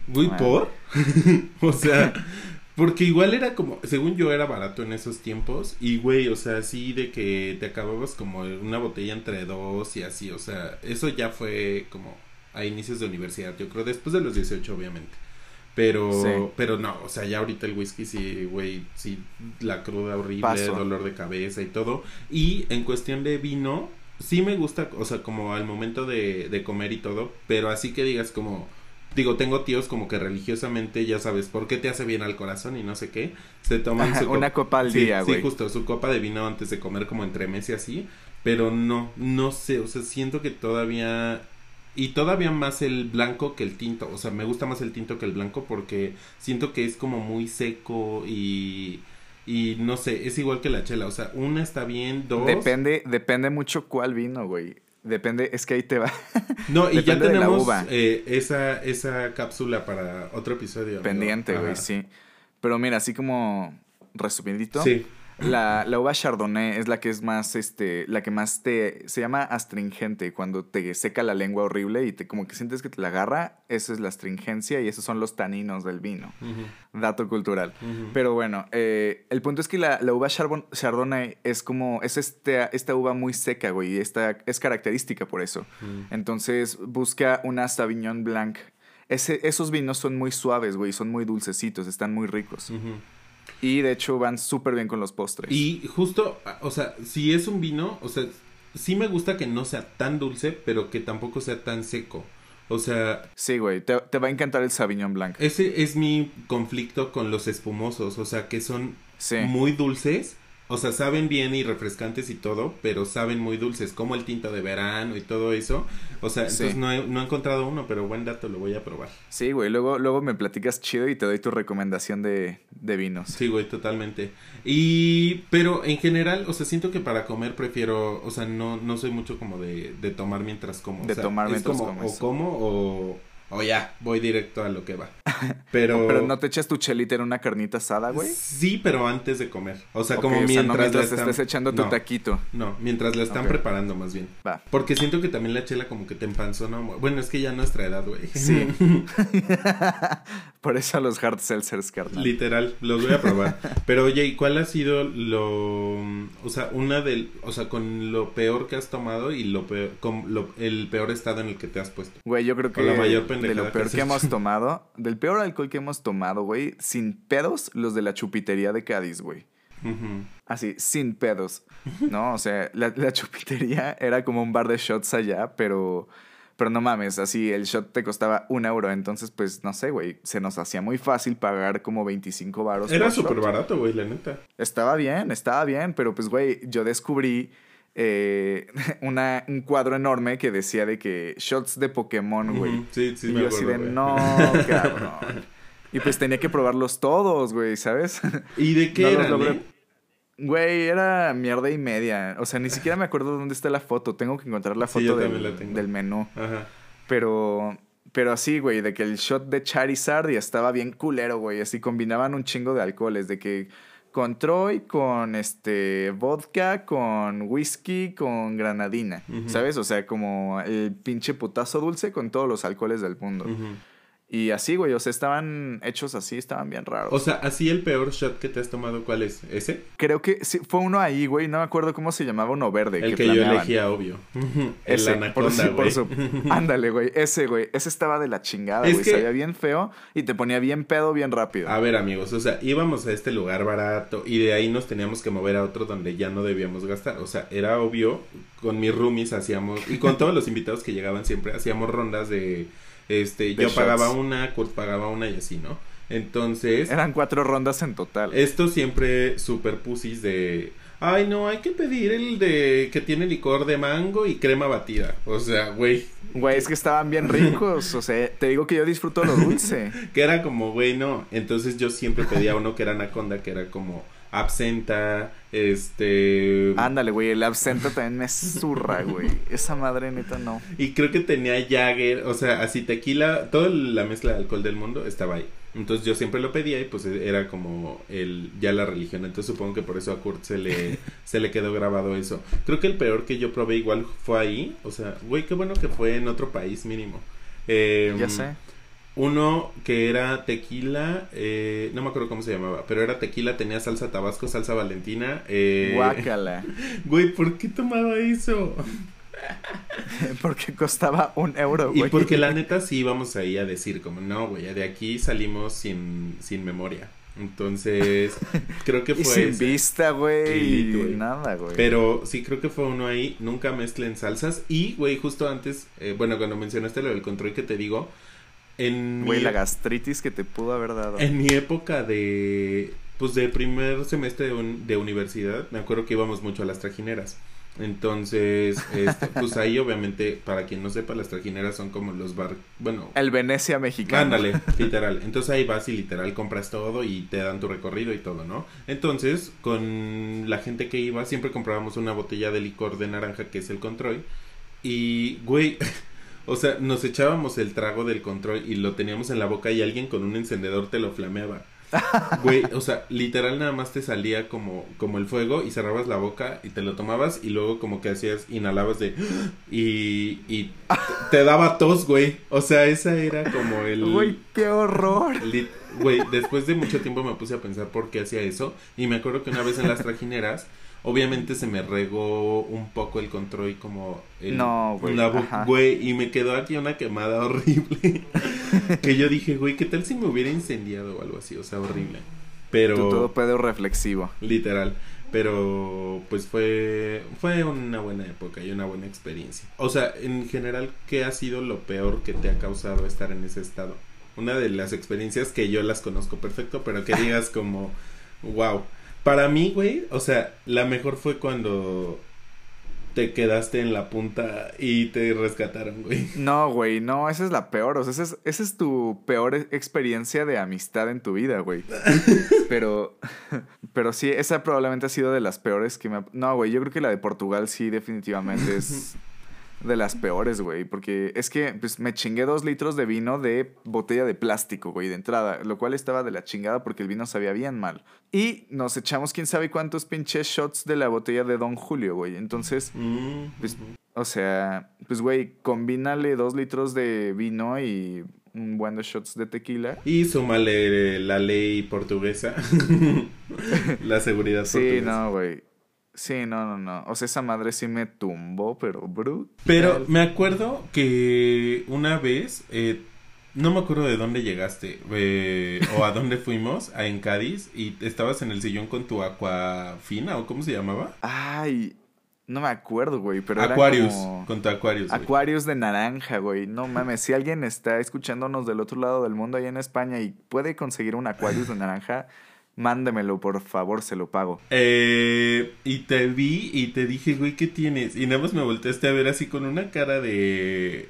Güey. ¿por? o sea, porque igual era como, según yo era barato en esos tiempos, y güey, o sea, así de que te acababas como una botella entre dos y así, o sea, eso ya fue como a inicios de universidad, yo creo, después de los 18 obviamente. Pero, Sí. pero no, o sea, ya ahorita el whisky sí, güey, sí, la cruda horrible, Paso. dolor de cabeza y todo. Y en cuestión de vino, sí me gusta, o sea, como al momento de, de comer y todo, pero así que digas como, digo, tengo tíos como que religiosamente, ya sabes, ¿por qué te hace bien al corazón y no sé qué? Se toman su Una copa al Sí, día, Sí, güey. justo, su copa de vino antes de comer como entre mes y así, pero no, no sé, o sea, siento que todavía y todavía más el blanco que el tinto, o sea, me gusta más el tinto que el blanco porque siento que es como muy seco y y no sé, es igual que la chela, o sea, una está bien, dos Depende, depende mucho cuál vino, güey. Depende, es que ahí te va. No, y ya tenemos eh, esa esa cápsula para otro episodio. Pendiente, güey, sí. Pero mira, así como resumidito. Sí. La, la uva Chardonnay es la que es más, este, la que más te, se llama astringente, cuando te seca la lengua horrible y te, como que sientes que te la agarra, esa es la astringencia y esos son los taninos del vino. Dato cultural. Pero bueno, eh, el punto es que la, la uva Charbon- Chardonnay es como, es este, esta uva muy seca, güey, y esta es característica por eso. Mm. Entonces busca una Sauvignon Blanc. Ese, esos vinos son muy suaves, güey, son muy dulcecitos, están muy ricos. Y de hecho van súper bien con los postres. Y justo, o sea, si es un vino, o sea, sí me gusta que no sea tan dulce, pero que tampoco sea tan seco. O sea, Sí, güey, te, te va a encantar el Sauvignon Blanc. ese es mi conflicto con los espumosos, o sea, que son Sí. muy dulces, o sea, saben bien y refrescantes y todo, pero saben muy dulces, como el tinto de verano y todo eso. O sea, Sí. entonces no he, no he encontrado uno, pero buen dato, lo voy a probar. Sí, güey, luego, luego me platicas chido y te doy tu recomendación de, de vinos. Sí, güey, totalmente. Y, pero en general, o sea, siento que para comer prefiero, o sea, no, no soy mucho como de, de tomar mientras como. o De sea, tomar mientras como. O como o, o ya, voy directo a lo que va. Pero, Pero no te echas tu chelita en una carnita asada, güey. Sí, pero antes de comer. O sea, como o sea, mientras, no mientras están- estés echando tu no, taquito. No, mientras la están preparando más bien. Va. Porque siento que también la chela como que te empanzona. mu- Bueno, es que ya nuestra edad, güey. Sí. Por eso los hard seltzers, carnal. Literal, los voy a probar. Pero oye, ¿y cuál ha sido lo, o sea, una del, o sea, con lo peor que has tomado y lo peor, con lo, el peor estado en el que te has puesto? Güey, yo creo que la mayor de lo peor que, hemos tomado, del peor alcohol que hemos tomado, güey, sin pedos, los de la chupitería de Cádiz, güey. Ujú. Así, sin pedos. ¿No? O sea, la, la chupitería era como un bar de shots allá, pero. Pero no mames, así el shot te costaba un euro. Entonces, pues, no sé, güey. Se nos hacía muy fácil pagar como 25 varos. Era súper barato, güey, la neta. Estaba bien, estaba bien, pero pues, güey, yo descubrí eh, una, un cuadro enorme que decía de que shots de Pokémon, güey. Ujú, Sí, sí, y me yo acuerdo, así de, no, cabrón. Y pues tenía que probarlos todos, güey, ¿sabes? ¿Y de qué No los eran, logré. eh? Güey, era mierda y media. O sea, ni siquiera me acuerdo dónde está la foto. Tengo que encontrar la foto del, la menú. Ajá. Pero, pero así, güey, de que el shot de Charizard ya estaba bien culero, güey. Así combinaban un chingo de alcoholes. De que con Troy, con este vodka, con whisky, con granadina. ¿Sabes? O sea, como el pinche putazo dulce con todos los alcoholes del mundo. Ujú. Y así, güey, o sea, estaban hechos así, estaban bien raros. O sea, así el peor shot que te has tomado, ¿cuál es? ¿Ese? Creo que sí, fue uno ahí, güey, no me acuerdo cómo se llamaba uno verde. el que, yo planeaban. elegía, obvio. el Ese, por, anaconda, por güey. su- Ándale, güey, ese, güey, ese estaba de la chingada, Es güey, que- sabía bien feo y te ponía bien pedo bien rápido. A ver, amigos, o sea, íbamos a este lugar barato y de ahí nos teníamos que mover a otro donde ya no debíamos gastar. O sea, era obvio, con mis roomies hacíamos, y con todos los invitados que llegaban siempre, hacíamos rondas de, este, yo shots. pagaba una, Kurt pagaba una y así, ¿no? Entonces... Eran cuatro rondas en total. Esto siempre super pusis de... Ay, no, hay que pedir el de que tiene licor de mango y crema batida. O sea, güey. Güey, es que estaban bien ricos. O sea, te digo que yo disfruto lo dulce. que era como, güey, no. Entonces yo siempre pedía uno que era anaconda, que era como absenta, este... Ándale, güey, el absenta también me zurra, güey. Esa madre neta no. Y creo que tenía Jagger, o sea, así tequila, toda la mezcla de alcohol del mundo estaba ahí. Entonces yo siempre lo pedía y pues era como el ya la religión. Entonces supongo que por eso a Kurt se le se le quedó grabado eso. Creo que el peor que yo probé igual fue ahí, o sea, güey, qué bueno que fue en otro país mínimo. Eh, ya sé. Uno que era tequila, eh, no me acuerdo cómo se llamaba, pero era tequila, tenía salsa tabasco, salsa valentina. Eh, Guácala. Güey, ¿por qué tomaba eso? porque costaba un euro, güey. Y porque la neta sí íbamos ahí a decir como, no, güey, de aquí salimos sin, sin memoria. Entonces, creo que fue. sin vista, güey. nada, güey. Pero sí, creo que fue uno ahí. Nunca mezclen salsas. Y, güey, justo antes, eh, bueno, cuando mencionaste lo del control que te digo, en Güey, la gastritis que te pudo haber dado. En mi época de. Pues de primer semestre de, universidad, me acuerdo que íbamos mucho a las trajineras. Entonces, este, pues ahí obviamente, para quien no sepa, las trajineras son como los bar, bueno. El Venecia mexicano. Ándale, literal. Entonces ahí vas y literal compras todo y te dan tu recorrido y todo, ¿no? Entonces, con la gente que iba, siempre comprábamos una botella de licor de naranja, que es el control. Y, güey, O sea, nos echábamos el trago del control y lo teníamos en la boca y alguien con un encendedor te lo flameaba. Güey, o sea, literal nada más te salía como, como el fuego y cerrabas la boca y te lo tomabas y luego como que hacías, inhalabas de... Y, y te, daba tos, güey. O sea, esa era como el... Güey, qué horror. Güey, después de mucho tiempo me puse a pensar por qué hacía eso y me acuerdo que una vez en las trajineras Obviamente se me regó un poco el control como el, no, güey. güey, y me quedó aquí una quemada horrible. que yo dije, güey, ¿qué tal si me hubiera incendiado o algo así? O sea, horrible. Pero todo pedo reflexivo. Literal. Pero pues fue fue una buena época y una buena experiencia. O sea, en general, ¿qué ha sido lo peor que te ha causado estar en ese estado? Una de las experiencias que yo las conozco perfecto, pero que digas como wow. Para mí, güey, o sea, la mejor fue cuando te quedaste en la punta y te rescataron, güey. No, güey, no, esa es la peor, o sea, esa es, esa es tu peor experiencia de amistad en tu vida, güey. Pero, pero sí, esa probablemente ha sido de las peores que me... Ha... No, güey, yo creo que la de Portugal sí definitivamente es de las peores, güey. Porque es que pues, me chingué dos litros de vino de botella de plástico, güey, de entrada. Lo cual estaba de la chingada porque el vino sabía bien mal. Y nos echamos quién sabe cuántos pinches shots de la botella de Don Julio, güey. Entonces, mm, pues, o sea, pues, güey, combínale dos litros de vino y un buen de shots de tequila. Y súmale la ley portuguesa. la seguridad portuguesa. Sí, no, güey. Sí, no, no, no. O sea, esa madre sí me tumbó, pero brutal. Pero me acuerdo que una vez, eh, no me acuerdo de dónde llegaste eh, o a dónde fuimos, a en Cádiz, y estabas en el sillón con tu aquafina o cómo se llamaba. Ay, no me acuerdo, güey, pero Aquarius, con tu Aquarius. Aquarius de naranja, güey. No mames, si alguien está escuchándonos del otro lado del mundo, ahí en España, y puede conseguir un Aquarius de naranja Mándemelo, por favor, se lo pago. Eh, y te vi y te dije, güey, ¿qué tienes? Y nada más me volteaste a ver así con una cara de...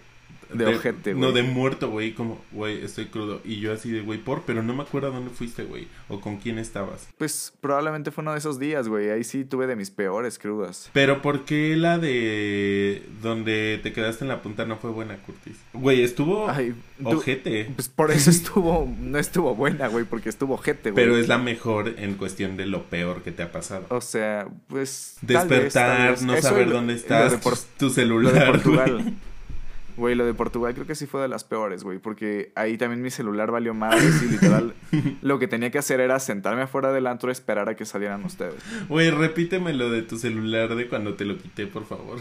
De, ojete, güey. No, de muerto, güey, como, güey, estoy crudo. Y yo así de, güey, por, pero no me acuerdo dónde fuiste, güey, o con quién estabas. Pues probablemente fue uno de esos días, güey. Ahí sí tuve de mis peores crudas. Pero ¿por qué la de donde te quedaste en la punta no fue buena, Curtis? Güey, estuvo ojete. Pues por eso estuvo, no estuvo buena, güey, porque estuvo ojete, güey. Pero es la mejor en cuestión de lo peor que te ha pasado. O sea, pues. Despertar, no saber dónde estás, tu celular. de Portugal. Güey, lo de Portugal creo que sí fue de las peores, güey, porque ahí también mi celular valió madre y literal lo que tenía que hacer era sentarme afuera del antro y esperar a que salieran ustedes. Güey, repíteme lo de tu celular de cuando te lo quité, por favor.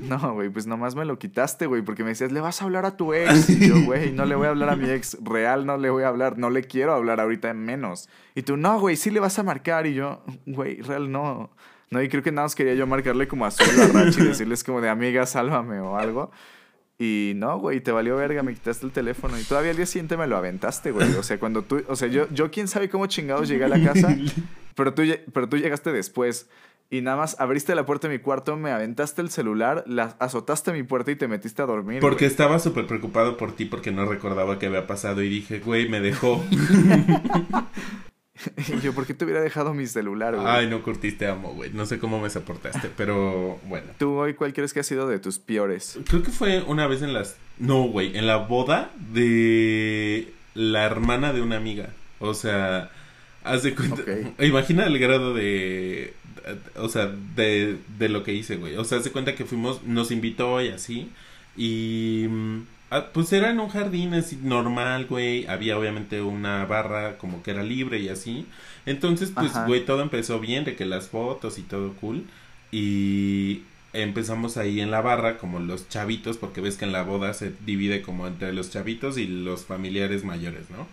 No, güey, pues nomás me lo quitaste, güey, porque me decías, le vas a hablar a tu ex. Y yo, güey, no le voy a hablar a mi ex real, no le voy a hablar, no le quiero hablar ahorita en menos. Y tú, no, güey, sí le vas a marcar. Y yo, güey, real no. No, y creo que nada más quería yo marcarle como a su a y decirles como de amiga, sálvame o algo. Y no, güey, te valió verga, me quitaste el teléfono. Y todavía al día siguiente me lo aventaste, güey. O sea, cuando tú, o sea, yo, yo quién sabe cómo chingados llegué a la casa, pero tú, pero tú llegaste después. Y nada más abriste la puerta de mi cuarto, me aventaste el celular, la, azotaste mi puerta y te metiste a dormir. Porque estaba súper preocupado por ti porque no recordaba qué había pasado y dije, güey, me dejó. y yo, ¿por qué te hubiera dejado mi celular, güey? Ay, no curtiste amo, güey. No sé cómo me soportaste, pero bueno. ¿Tú hoy cuál crees que ha sido de tus peores? Creo que fue una vez en las... No, güey, en la boda de la hermana de una amiga. O sea, haz de cuenta... Imagina el grado de... O sea, de, de lo que hice, güey. O sea, haz de cuenta que fuimos, nos invitó y así. Y mm, Ah, pues era en un jardín así normal, güey. Había obviamente una barra como que era libre y así. Entonces, pues, güey, todo empezó bien, de que las fotos y todo cool. Y empezamos ahí en la barra como los chavitos, porque ves que en la boda se divide como entre los chavitos y los familiares mayores, ¿no?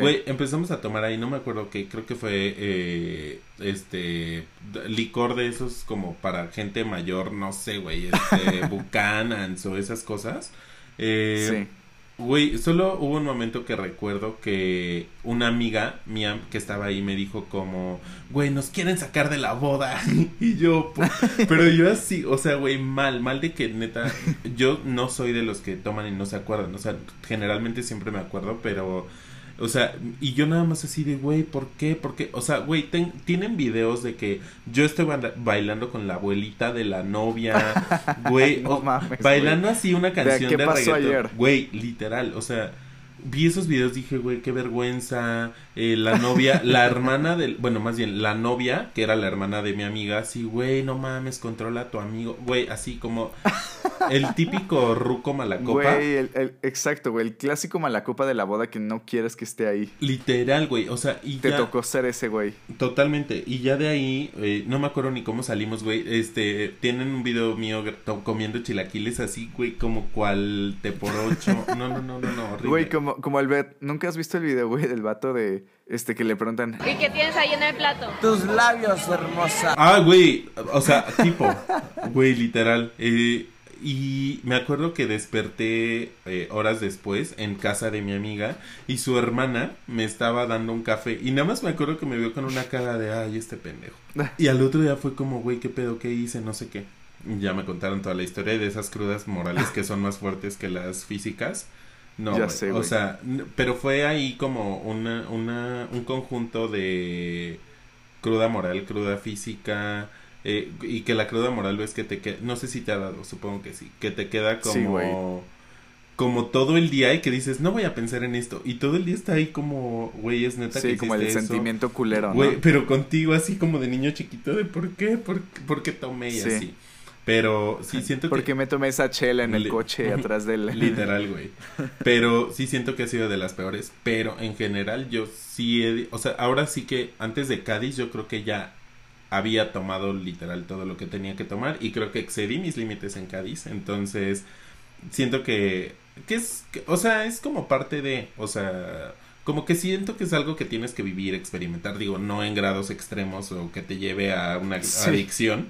Güey, empezamos a tomar ahí, no me acuerdo qué, creo que fue eh, este licor de esos como para gente mayor, no sé, güey, este, Buchanans o esas cosas. Eh, sí. Güey, solo hubo un momento que recuerdo que una amiga mía que estaba ahí me dijo como, güey, nos quieren sacar de la boda. y yo, pero yo así, o sea, güey, mal, mal de que neta, yo no soy de los que toman y no se acuerdan. O sea, generalmente siempre me acuerdo, pero o sea, y yo nada más así de, güey, ¿por qué? Porque, o sea, güey, tienen videos de que yo estoy bailando con la abuelita de la novia, güey, bailando así una canción de, ¿qué pasó ayer? Güey, literal, o sea, vi esos videos, dije, güey, qué vergüenza. Eh, la novia, la hermana del, bueno, más bien, la novia, que era la hermana de mi amiga, así, güey, no mames, controla a tu amigo. Güey, así como el típico ruco malacopa. Güey, el, exacto, güey, el clásico malacopa de la boda que no quieres que esté ahí. Literal, güey, o sea, y Te tocó ser ese güey. Totalmente, y ya de ahí, eh, no me acuerdo ni cómo salimos, güey, este, tienen un video mío comiendo chilaquiles así, güey, como cual te por ocho. No, no, no, no, no, horrible. Güey, como como, el. ¿Nunca has visto el video, güey, del vato de este que le preguntan? ¿Y qué tienes ahí en el plato? Tus labios, hermosa. Ah, güey. O sea, tipo. Güey, literal. Eh, y me acuerdo que desperté eh, horas después en casa de mi amiga y su hermana me estaba dando un café y nada más me acuerdo que me vio con una cara de ay este pendejo y al otro día fue como güey qué pedo qué hice no sé qué ya me contaron toda la historia de esas crudas morales que son más fuertes que las físicas no, o sea, pero fue ahí como una, una, un conjunto de cruda moral, cruda física, eh, y que la cruda moral ves que te queda, no sé si te ha dado, supongo que sí, que te queda como, como todo el día y que dices, no voy a pensar en esto, y todo el día está ahí como, güey, es neta sí, como el sentimiento culero, Güey, pero contigo así como de niño chiquito de por qué, por, por qué tomé y así. Pero sí siento que... Porque me tomé esa chela en el coche atrás del... Literal, güey. Pero sí siento que ha sido de las peores. Pero en general yo sí he... O sea, ahora sí que antes de Cádiz yo creo que ya había tomado literal todo lo que tenía que tomar. Y creo que excedí mis límites en Cádiz. Entonces siento que... Que es... o sea, es como parte de... O sea... Como que siento que es algo que tienes que vivir, experimentar. Digo, no en grados extremos o que te lleve a una adicción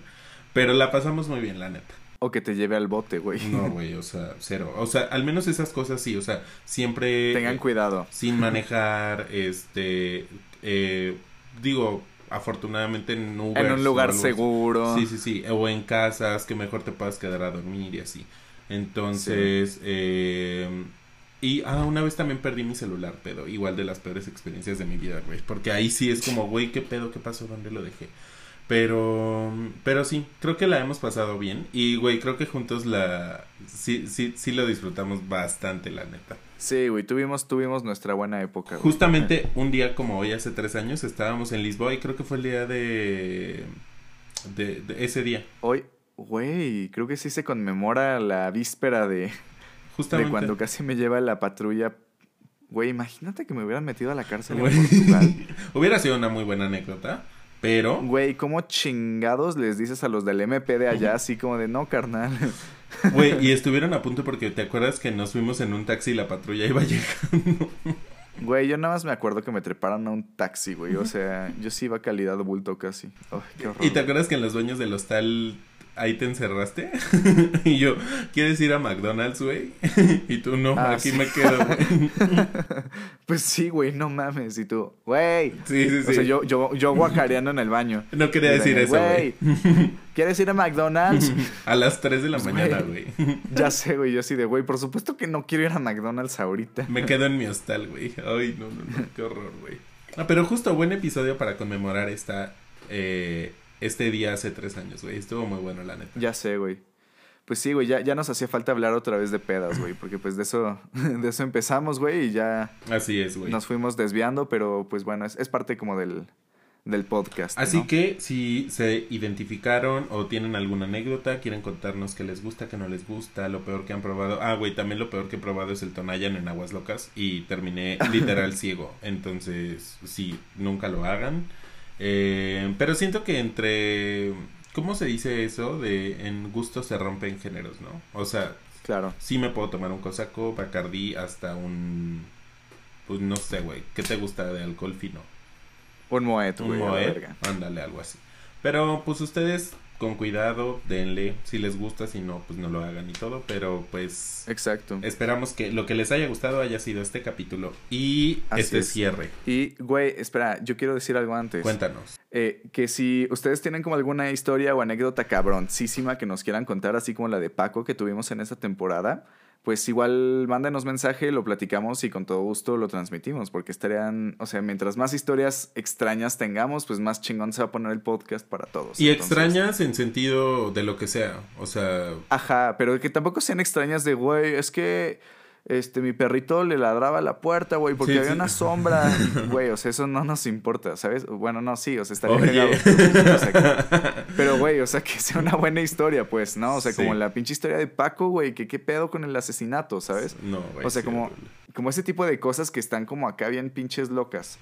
pero la pasamos muy bien, la neta. O que te lleve al bote, güey. No, güey, o sea, cero. O sea, al menos esas cosas sí, o sea, siempre... Tengan cuidado. Sin manejar, este... Eh, digo, afortunadamente en Uber. En un lugar seguro. Sí, sí, sí. O en casas que mejor te puedas quedar a dormir y así. Entonces, eh, y ah, una vez también perdí mi celular, pero igual de las peores experiencias de mi vida, güey. Porque ahí sí es como, güey, ¿qué pedo? ¿Qué pasó? ¿Dónde lo dejé? Pero, pero sí, creo que la hemos pasado bien. Y, güey, creo que juntos la... Sí, sí, sí lo disfrutamos bastante, la neta. Sí, güey, tuvimos, tuvimos nuestra buena época. Justamente un día como hoy, hace tres años, estábamos en Lisboa y creo que fue el día de... De, ese día. Hoy, güey, creo que sí se conmemora la víspera de... Justamente. De cuando casi me lleva la patrulla Güey, imagínate que me hubieran metido a la cárcel en Portugal. Hubiera sido una muy buena anécdota. Pero. Güey, ¿cómo chingados les dices a los del MP de allá así como de no, carnal? Güey, y estuvieron a punto porque te acuerdas que nos fuimos en un taxi y la patrulla iba llegando. Güey, yo nada más me acuerdo que me treparon a un taxi, güey. O sea, yo sí iba a calidad bulto casi. qué horror. Y te acuerdas que en los dueños del hostal ahí te encerraste. y yo, ¿quieres ir a McDonald's, güey? y tú, no, Ah, aquí sí. me quedo, güey. Pues sí, güey, no mames. Y tú, güey. Sí, sí, O sí. sea, yo, yo, yo guacareando en el baño. No quería decir eso, güey. ¿Quieres ir a McDonald's? A las 3 de la Pues, mañana, güey. güey. ya sé, güey. Yo así de, güey, por supuesto que no quiero ir a McDonald's ahorita. Me quedo en mi hostal, güey. Ay, no, no, no, qué horror, güey. Ah, pero justo buen episodio para conmemorar esta, eh, este día hace tres años, güey. Estuvo muy bueno, la neta. Ya sé, güey. Pues sí, güey, ya, ya nos hacía falta hablar otra vez de pedas, güey, porque pues de eso, de eso empezamos, güey, y ya Así es, güey. nos fuimos desviando, pero pues bueno, es, es parte como del, del podcast. Así ¿no? que si se identificaron o tienen alguna anécdota, quieren contarnos qué les gusta, qué no les gusta, lo peor que han probado. Ah, güey, también lo peor que he probado es el Tonayan en aguas locas y terminé literal ciego. Entonces, sí, nunca lo hagan. Eh, pero siento que entre... ¿Cómo se dice eso? De en gusto se rompen géneros, ¿no? O sea, Claro. sí me puedo tomar un cosaco, bacardí, hasta un... Pues no sé, güey. ¿Qué te gusta de alcohol fino? Un Moet, Un güey, Moet, ándale, algo así. Pero pues ustedes con cuidado, denle, si les gusta, si no, pues no lo hagan y todo, pero pues Exacto. esperamos que lo que les haya gustado haya sido este capítulo y Así este es. cierre. Y, güey, espera, yo quiero decir algo antes. Cuéntanos. Eh, que si ustedes tienen como alguna historia o anécdota cabroncísima que nos quieran contar, así como la de Paco que tuvimos en esta temporada, pues igual mándenos mensaje, lo platicamos y con todo gusto lo transmitimos, porque estarían, o sea, mientras más historias extrañas tengamos, pues más chingón se va a poner el podcast para todos. Y Entonces- extrañas en sentido de lo que sea, o sea, Ajá, pero que tampoco sean extrañas de, güey, es que este mi perrito le ladraba a la puerta, güey, porque Sí, había sí. una sombra. Güey, o sea, eso no nos importa, ¿sabes? Bueno, no, sí, o sea, estaría Oye. cagado. O sea, que- pero, güey, o sea, que sea una buena historia, pues, ¿no? O sea, Sí. como la pinche historia de Paco, güey, que qué pedo con el asesinato, ¿sabes? no, güey. O sea, como, horrible. Como ese tipo de cosas que están como acá bien pinches locas.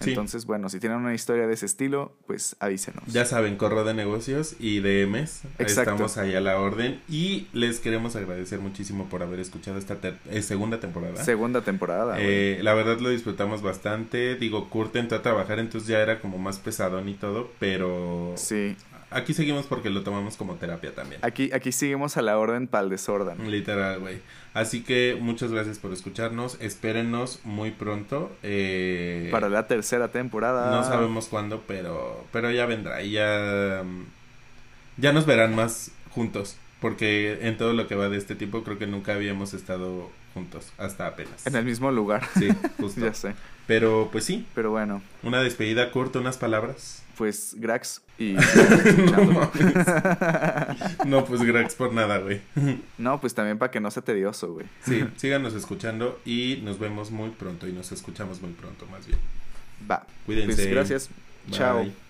Sí. Entonces, bueno, si tienen una historia de ese estilo, pues avísenos. Ya saben, correo de negocios y DMs. Exacto. Estamos ahí a la orden. Y les queremos agradecer muchísimo por haber escuchado esta ter- eh, segunda temporada. Segunda temporada. Eh, la verdad lo disfrutamos bastante. Digo, Kurt entró a trabajar, entonces ya era como más pesadón y todo. Pero Sí. aquí seguimos porque lo tomamos como terapia también. Aquí, aquí seguimos a la orden para el desorden. Literal, güey. Así que muchas gracias por escucharnos. Espérennos muy pronto. Eh, Para la tercera temporada. No sabemos cuándo, pero, pero ya vendrá. Y ya, ya nos verán más juntos. Porque en todo lo que va de este tiempo creo que nunca habíamos estado juntos. Hasta apenas. En el mismo lugar. Sí, justo. ya sé. Pero pues sí, Pero bueno, una despedida corta, unas palabras. Pues Grax y... no, pues gracias por nada, güey. no, pues también para que no sea tedioso, güey. Sí, síganos escuchando y nos vemos muy pronto y nos escuchamos muy pronto más bien. Va. Cuídense. Pues gracias. Bye. Chao.